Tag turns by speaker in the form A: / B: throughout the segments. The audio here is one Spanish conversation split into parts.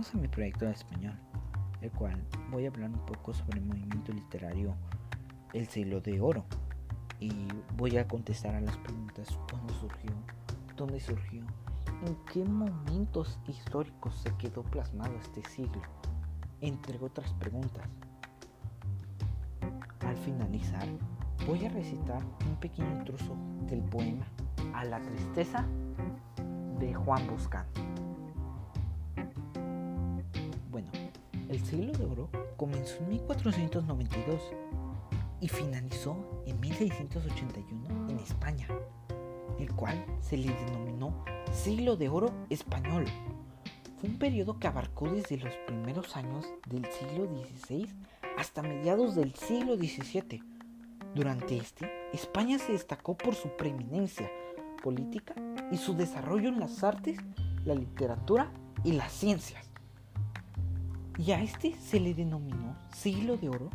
A: bienvenidos a mi proyecto de español, el cual voy a hablar un poco sobre el movimiento literario El siglo de oro y voy a contestar a las preguntas cuándo surgió, dónde surgió, en qué momentos históricos se quedó plasmado este siglo, entre otras preguntas. Al finalizar, voy a recitar un pequeño trozo del poema A la tristeza de Juan Boscán. El siglo de oro comenzó en 1492 y finalizó en 1681 en España, el cual se le denominó siglo de oro español. Fue un periodo que abarcó desde los primeros años del siglo XVI hasta mediados del siglo XVII. Durante este, España se destacó por su preeminencia política y su desarrollo en las artes, la literatura y las ciencias. Y a este se le denominó siglo de oro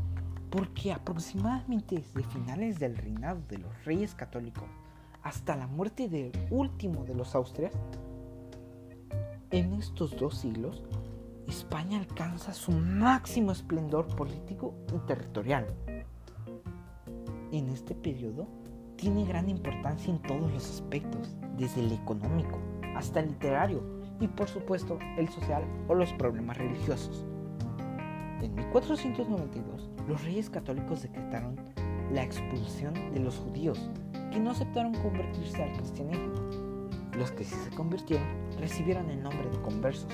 A: porque aproximadamente desde finales del reinado de los reyes católicos hasta la muerte del último de los Austrias, en estos dos siglos, España alcanza su máximo esplendor político y territorial. En este periodo tiene gran importancia en todos los aspectos, desde el económico hasta el literario y por supuesto el social o los problemas religiosos. En 1492, los reyes católicos decretaron la expulsión de los judíos que no aceptaron convertirse al cristianismo. Los que sí se convirtieron recibieron el nombre de conversos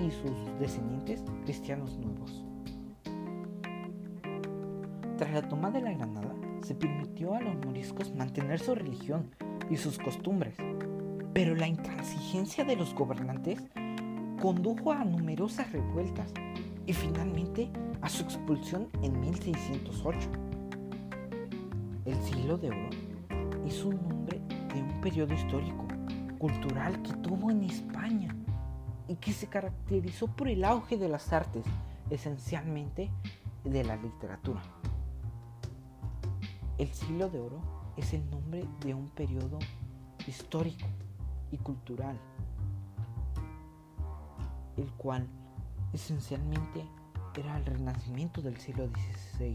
A: y sus descendientes cristianos nuevos. Tras la toma de la Granada, se permitió a los moriscos mantener su religión y sus costumbres, pero la intransigencia de los gobernantes condujo a numerosas revueltas y finalmente a su expulsión en 1608. El siglo de oro es un nombre de un periodo histórico, cultural que tuvo en España y que se caracterizó por el auge de las artes, esencialmente de la literatura. El siglo de oro es el nombre de un periodo histórico y cultural, el cual Esencialmente era el renacimiento del siglo XVI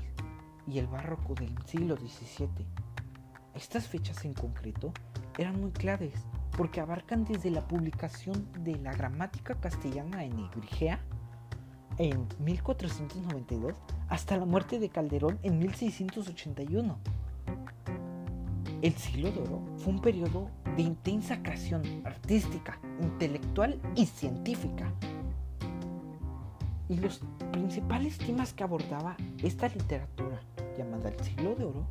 A: y el barroco del siglo XVII. Estas fechas en concreto eran muy claves porque abarcan desde la publicación de la gramática castellana en Egrigea en 1492 hasta la muerte de Calderón en 1681. El siglo de oro fue un periodo de intensa creación artística, intelectual y científica y los principales temas que abordaba esta literatura llamada el siglo de oro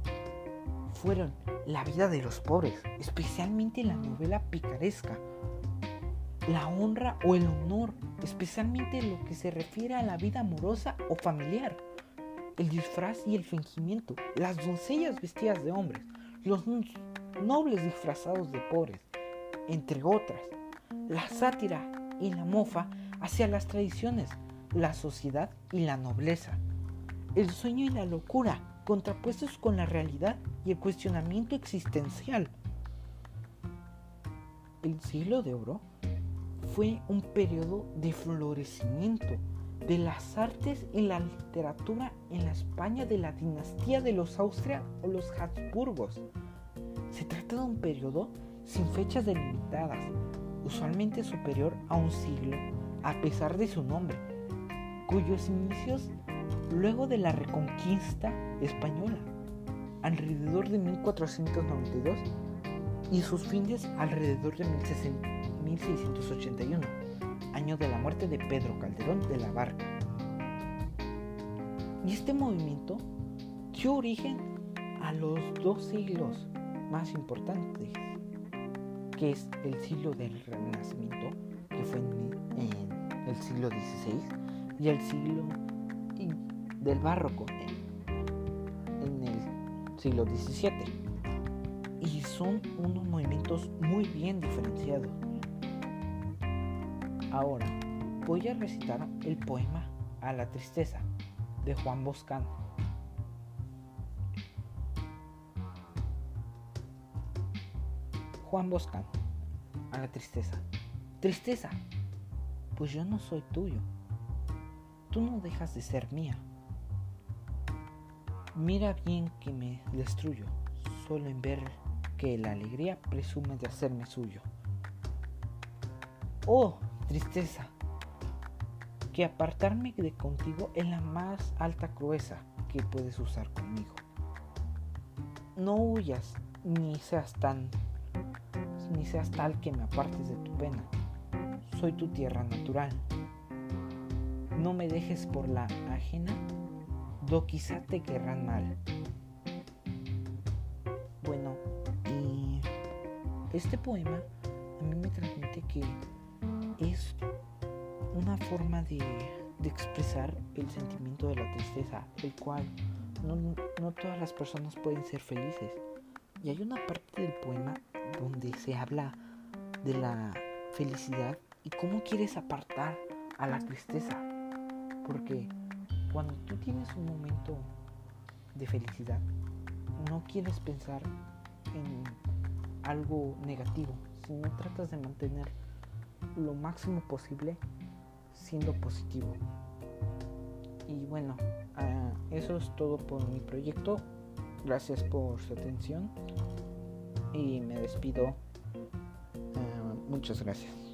A: fueron la vida de los pobres, especialmente la novela picaresca, la honra o el honor, especialmente lo que se refiere a la vida amorosa o familiar, el disfraz y el fingimiento, las doncellas vestidas de hombres, los nobles disfrazados de pobres, entre otras, la sátira y la mofa hacia las tradiciones, la sociedad y la nobleza, el sueño y la locura, contrapuestos con la realidad y el cuestionamiento existencial. El siglo de oro fue un periodo de florecimiento de las artes y la literatura en la España de la dinastía de los Austria o los Habsburgos. Se trata de un periodo sin fechas delimitadas, usualmente superior a un siglo, a pesar de su nombre, cuyos inicios luego de la reconquista española, alrededor de 1492, y sus fines alrededor de 1681, año de la muerte de Pedro Calderón de la Barca. Y este movimiento dio origen a los dos siglos más importantes, que es el siglo del Renacimiento, que fue en el siglo XVI, y el siglo del barroco en, el siglo XVII. Y son unos movimientos muy bien diferenciados. Ahora voy a recitar el poema A la tristeza de Juan Boscán. Juan Boscán, a la tristeza. Tristeza, pues yo no soy tuyo. Tú no dejas de ser mía. Mira bien que me destruyo, solo en ver que la alegría presume de hacerme suyo. Oh, tristeza, que apartarme de contigo es la más alta crueza que puedes usar conmigo. No huyas, ni seas tan, ni seas tal que me apartes de tu pena. Soy tu tierra natural. No me dejes por la ajena, do quizá te querrán mal. Bueno, y este poema a mí me transmite que es una forma de, expresar el sentimiento de la tristeza, el cual no, todas las personas pueden ser felices. Y hay una parte del poema donde se habla de la felicidad y cómo quieres apartar a la tristeza. Porque cuando tú tienes un momento de felicidad, no quieres pensar en algo negativo, sino tratas de mantener lo máximo posible siendo positivo. Y bueno, ah, eso es todo por mi proyecto. Gracias por su atención y me despido. Ah, muchas gracias.